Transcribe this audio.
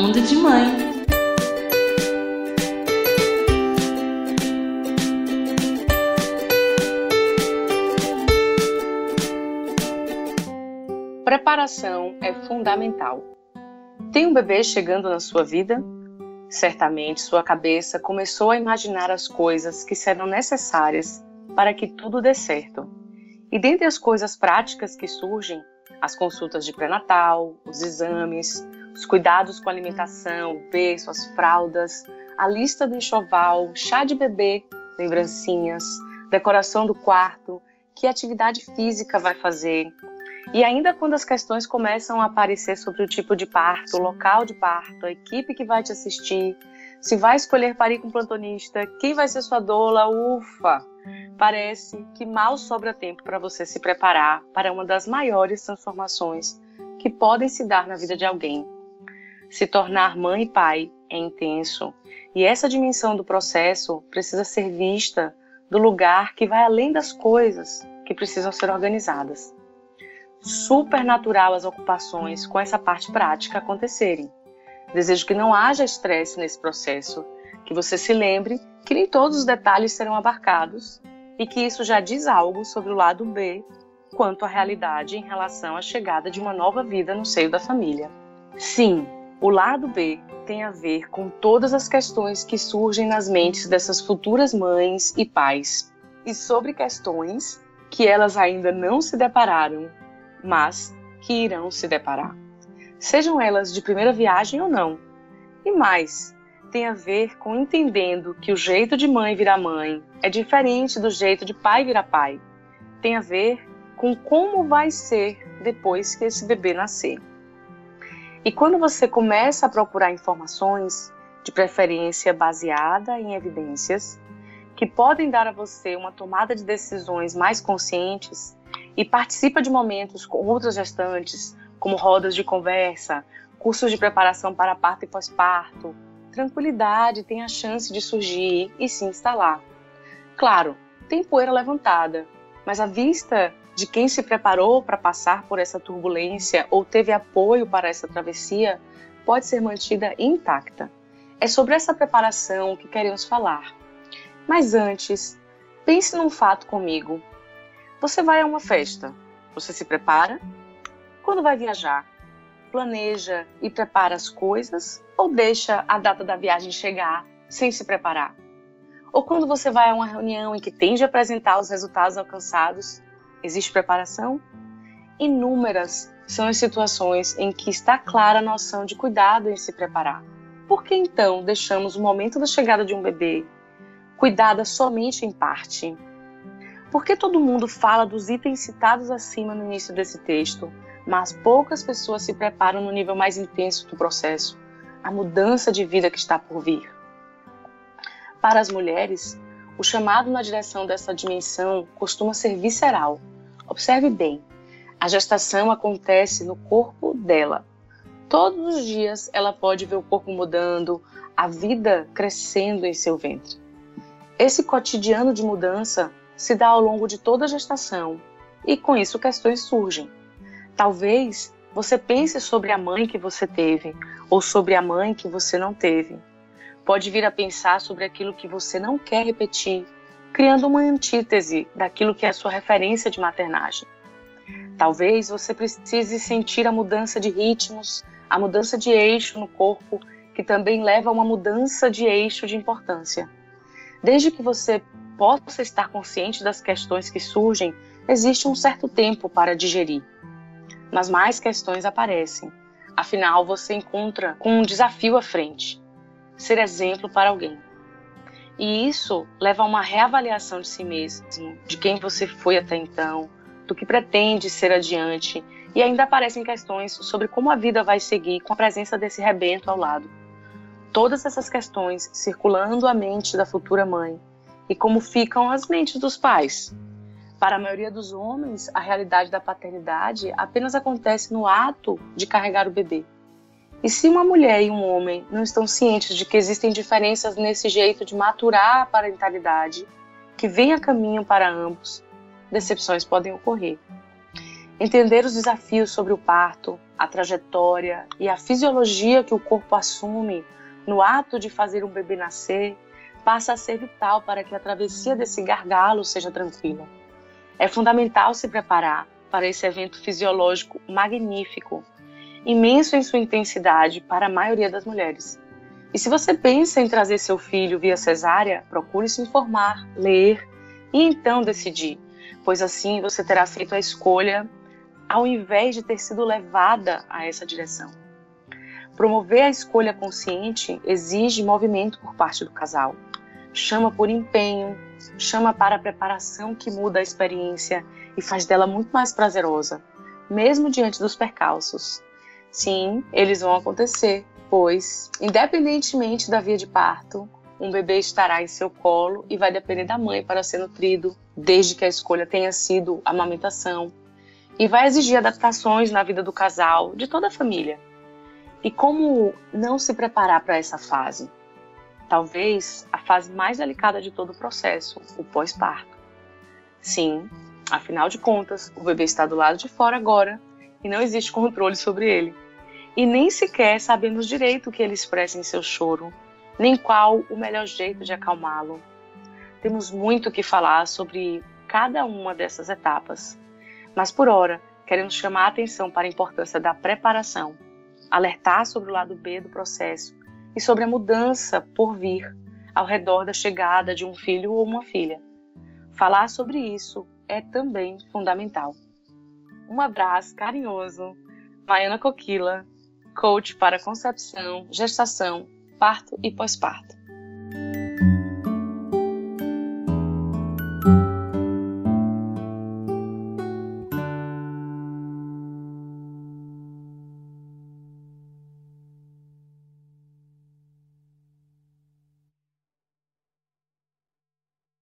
Mundo de Mãe. Preparação é fundamental. Tem um bebê chegando na sua vida? Certamente sua cabeça começou a imaginar as coisas que serão necessárias para que tudo dê certo. E dentre as coisas práticas que surgem, as consultas de pré-natal, os exames, os cuidados com a alimentação, o berço, as fraldas, a lista do enxoval, chá de bebê, lembrancinhas, decoração do quarto, que atividade física vai fazer. E ainda quando as questões começam a aparecer sobre o tipo de parto, o local de parto, a equipe que vai te assistir, se vai escolher parir com plantonista, quem vai ser sua doula, ufa! Parece que mal sobra tempo para você se preparar para uma das maiores transformações que podem se dar na vida de alguém. Se tornar mãe e pai é intenso, e essa dimensão do processo precisa ser vista do lugar que vai além das coisas que precisam ser organizadas. Supernatural as ocupações com essa parte prática acontecerem. Desejo que não haja estresse nesse processo, que você se lembre que nem todos os detalhes serão abarcados e que isso já diz algo sobre o lado B quanto à realidade em relação à chegada de uma nova vida no seio da família. Sim, o lado B tem a ver com todas as questões que surgem nas mentes dessas futuras mães e pais e sobre questões que elas ainda não se depararam, mas que irão se deparar. Sejam elas de primeira viagem ou não. E mais, tem a ver com entendendo que o jeito de mãe virar mãe é diferente do jeito de pai virar pai. Tem a ver com como vai ser depois que esse bebê nascer. E quando você começa a procurar informações, de preferência baseada em evidências, que podem dar a você uma tomada de decisões mais conscientes e participa de momentos com outras gestantes, como rodas de conversa, cursos de preparação para parto e pós-parto, tranquilidade tem a chance de surgir e se instalar. Claro, tem poeira levantada, mas a vista de quem se preparou para passar por essa turbulência ou teve apoio para essa travessia pode ser mantida intacta. É sobre essa preparação que queremos falar. Mas antes, pense num fato comigo. Você vai a uma festa, você se prepara? Quando vai viajar, planeja e prepara as coisas ou deixa a data da viagem chegar sem se preparar? Ou quando você vai a uma reunião em que tem de apresentar os resultados alcançados, existe preparação? Inúmeras são as situações em que está clara a noção de cuidado em se preparar. Por que então deixamos o momento da chegada de um bebê cuidada somente em parte? Por que todo mundo fala dos itens citados acima no início desse texto, mas poucas pessoas se preparam no nível mais intenso do processo, a mudança de vida que está por vir? Para as mulheres, o chamado na direção dessa dimensão costuma ser visceral. Observe bem, a gestação acontece no corpo dela. Todos os dias ela pode ver o corpo mudando, a vida crescendo em seu ventre. Esse cotidiano de mudança se dá ao longo de toda a gestação e com isso questões surgem. Talvez você pense sobre a mãe que você teve ou sobre a mãe que você não teve. Pode vir a pensar sobre aquilo que você não quer repetir, criando uma antítese daquilo que é a sua referência de maternagem. Talvez você precise sentir a mudança de ritmos, a mudança de eixo no corpo, que também leva a uma mudança de eixo de importância. Desde que você possa estar consciente das questões que surgem, existe um certo tempo para digerir mas mais questões aparecem. Afinal, você encontra com um desafio à frente: ser exemplo para alguém. E isso leva a uma reavaliação de si mesmo, de quem você foi até então, do que pretende ser adiante, e ainda aparecem questões sobre como a vida vai seguir com a presença desse rebento ao lado. Todas essas questões circulando a mente da futura mãe e como ficam as mentes dos pais, para a maioria dos homens, a realidade da paternidade apenas acontece no ato de carregar o bebê. E se uma mulher e um homem não estão cientes de que existem diferenças nesse jeito de maturar a parentalidade, que vem a caminho para ambos, decepções podem ocorrer. Entender os desafios sobre o parto, a trajetória e a fisiologia que o corpo assume no ato de fazer um bebê nascer passa a ser vital para que a travessia desse gargalo seja tranquila. É fundamental se preparar para esse evento fisiológico magnífico, imenso em sua intensidade para a maioria das mulheres. E se você pensa em trazer seu filho via cesárea, procure se informar, ler e então decidir, pois assim você terá feito a escolha ao invés de ter sido levada a essa direção. Promover a escolha consciente exige movimento por parte do casal. Chama por empenho, chama para a preparação que muda a experiência e faz dela muito mais prazerosa, mesmo diante dos percalços. Sim, eles vão acontecer, pois, independentemente da via de parto, um bebê estará em seu colo e vai depender da mãe para ser nutrido, desde que a escolha tenha sido amamentação, e vai exigir adaptações na vida do casal, de toda a família. E como não se preparar para essa fase? Talvez a fase mais delicada de todo o processo, o pós-parto. Sim, afinal de contas, o bebê está do lado de fora agora e não existe controle sobre ele. E nem sequer sabemos direito o que ele expressa em seu choro, nem qual o melhor jeito de acalmá-lo. Temos muito que falar sobre cada uma dessas etapas mas por hora, queremos chamar a atenção para a importância da preparação, alertar sobre o lado B do processo e sobre a mudança por vir ao redor da chegada de um filho ou uma filha. Falar sobre isso é também fundamental. Um abraço carinhoso, Maiana Coquila, coach para concepção, gestação, parto e pós-parto.